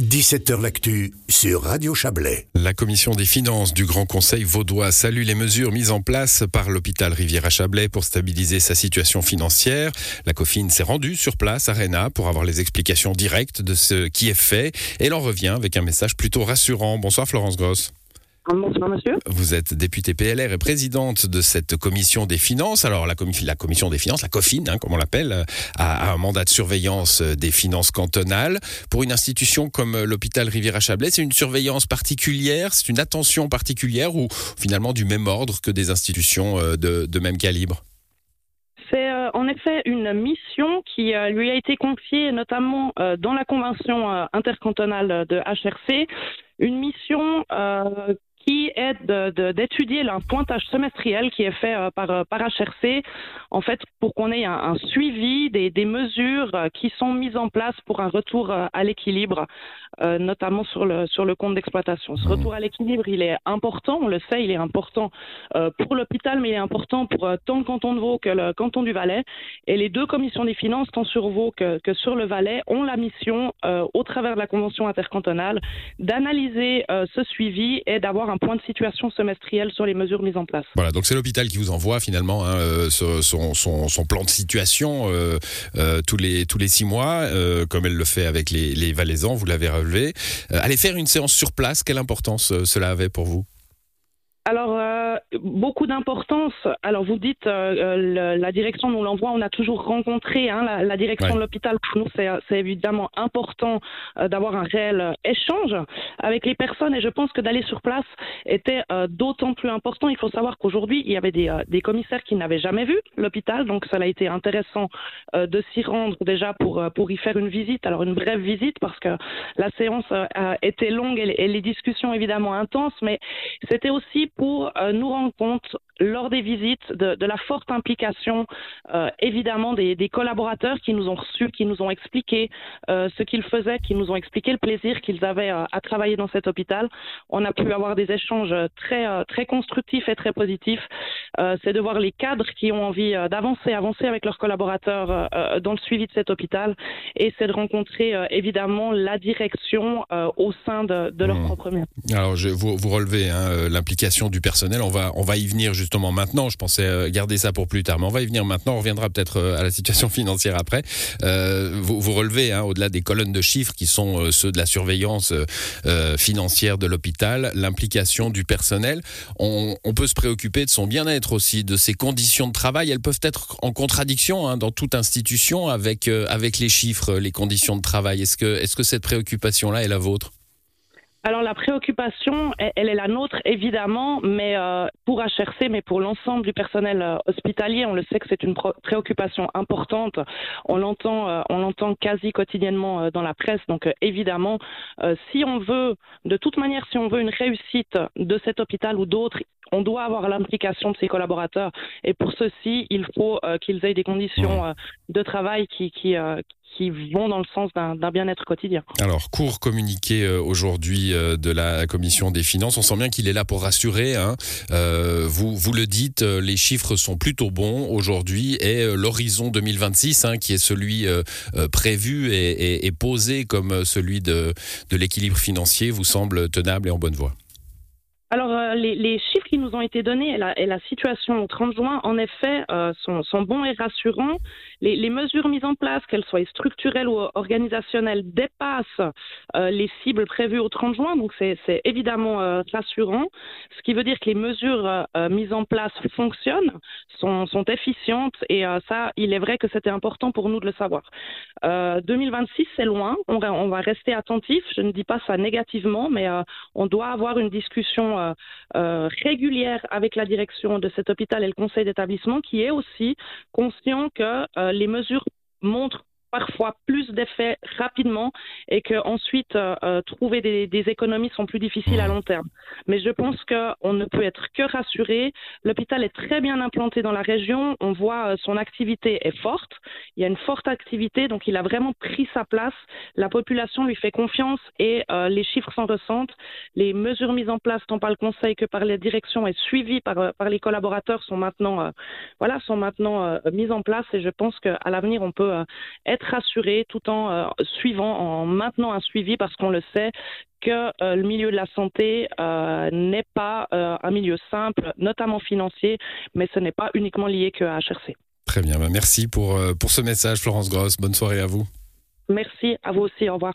17h L'actu sur Radio Chablais. La commission des finances du Grand Conseil vaudois salue les mesures mises en place par l'hôpital Rivière-à-Chablais pour stabiliser sa situation financière. La COFIN s'est rendue sur place à Réna pour avoir les explications directes de ce qui est fait et elle en revient avec un message plutôt rassurant. Bonsoir Florence Gross. Bonsoir, monsieur. Vous êtes députée PLR et présidente de cette commission des finances. Alors, la, la commission des finances, la COFIN, hein, comme on l'appelle, a, un mandat de surveillance des finances cantonales. Pour une institution comme l'hôpital Rivière-à-Chablais, c'est une surveillance particulière, c'est une attention particulière ou finalement du même ordre que des institutions euh, de, même calibre? C'est euh, en effet une mission qui euh, lui a été confiée notamment dans la convention intercantonale de HRC, une mission qui est d'étudier le pointage semestriel qui est fait euh, par, euh, par HRC, en fait, pour qu'on ait un, suivi des, des, mesures euh, qui sont mises en place pour un retour à l'équilibre, notamment sur le, sur le compte d'exploitation. Ce retour à l'équilibre, il est important, on le sait, il est important pour l'hôpital, mais il est important pour tant le canton de Vaud que le canton du Valais. Et les deux commissions des finances, tant sur Vaud que, que sur le Valais, ont la mission, au travers de la convention intercantonale, d'analyser ce suivi et d'avoir un point de situation semestriel sur les mesures mises en place. Voilà, donc c'est l'hôpital qui vous envoie finalement hein, euh, son, son, plan de situation euh, euh, tous, les, tous les six mois, comme elle le fait avec les, les Valaisans, vous l'avez relevé. allez faire une séance sur place, quelle importance cela avait pour vous? Alors, beaucoup d'importance. Alors, vous dites, euh, la direction nous l'envoie, on a toujours rencontré hein, la, direction de l'hôpital. Pour nous, c'est évidemment important euh, d'avoir un réel euh, échange avec les personnes et je pense que d'aller sur place était d'autant plus important. Il faut savoir qu'aujourd'hui, il y avait des, des commissaires qui n'avaient jamais vu l'hôpital, donc ça a été intéressant de s'y rendre déjà pour, pour y faire une visite. Alors, une brève visite parce que la séance était longue et, et les discussions évidemment intenses, mais c'était aussi pour nous rendre compte lors des visites de, de la forte implication euh, évidemment des, des, collaborateurs qui nous ont reçus, qui nous ont expliqué euh, ce qu'ils faisaient, qui nous ont expliqué le plaisir qu'ils avaient euh, à travailler dans cet hôpital. On a pu avoir des échanges très euh, très constructifs et très positifs. Euh, c'est de voir les cadres qui ont envie d'avancer, avancer avec leurs collaborateurs dans le suivi de cet hôpital, et c'est de rencontrer évidemment la direction au sein de, de leur mmh. propre maison. Alors je, vous, vous relevez hein, l'implication du personnel. On va on va y venir justement maintenant. Je pensais euh, garder ça pour plus tard, mais on va y venir maintenant. On reviendra peut-être euh, à la situation financière après. Euh, vous, vous, relevez, hein, au-delà des colonnes de chiffres qui sont ceux de la surveillance financière de l'hôpital, l'implication du personnel. On, peut se préoccuper de son bien-être aussi, de ses conditions de travail. Elles peuvent être en contradiction hein, dans toute institution avec avec les chiffres, les conditions de travail. Est-ce que est-ce que cette préoccupation-là est la vôtre? Alors la préoccupation, elle est la nôtre évidemment, mais euh, pour HRC, mais pour l'ensemble du personnel euh, hospitalier, on le sait que c'est une préoccupation importante. On l'entend, euh, on l'entend quasi quotidiennement dans la presse. Donc évidemment, si on veut, de toute manière, si on veut une réussite de cet hôpital ou d'autres, on doit avoir l'implication de ses collaborateurs. Et pour ceci, il faut qu'ils aient des conditions de travail qui, qui, qui vont dans le sens d'un bien-être quotidien. Alors, court communiqué euh, aujourd'hui euh, de la Commission des finances. On sent bien qu'il est là pour rassurer. Hein. Euh, vous, vous le dites, les chiffres sont plutôt bons aujourd'hui et l'horizon 2026, hein, qui est celui prévu et, et, posé comme celui de, de l'équilibre financier, vous semble tenable et en bonne voie. Les, chiffres qui nous ont été donnés et la, situation au 30 juin, en effet, euh, sont, sont, bons et rassurants. Les, les, mesures mises en place, qu'elles soient structurelles ou organisationnelles, dépassent euh, les cibles prévues au 30 juin, donc c'est évidemment euh, rassurant. Ce qui veut dire que les mesures euh, mises en place fonctionnent, sont, sont efficientes, et ça, il est vrai que c'était important pour nous de le savoir. 2026, c'est loin, on, on, va rester attentif. Je ne dis pas ça négativement, mais on doit avoir une discussion euh, régulière avec la direction de cet hôpital et le conseil d'établissement qui est aussi conscient que euh, les mesures montrent parfois plus d'effets rapidement et que ensuite euh, euh, trouver des, des, économies sont plus difficiles à long terme. Mais je pense qu'on ne peut être que rassuré. L'hôpital est très bien implanté dans la région. On voit euh, son activité est forte. Il y a une forte activité, donc il a vraiment pris sa place. La population lui fait confiance et euh, les chiffres s'en ressentent. Les mesures mises en place tant par le conseil que par les directions et suivies par, par les collaborateurs sont maintenant, voilà, sont maintenant mises en place et je pense qu'à l'avenir on peut être rassurés tout en suivant, en maintenant un suivi parce qu'on le sait que le milieu de la santé n'est pas un milieu simple, notamment financier, mais ce n'est pas uniquement lié que à HRC. Très bien, bah, merci pour, pour ce message Florence Gross. Bonne soirée à vous. Merci, à vous aussi, au revoir.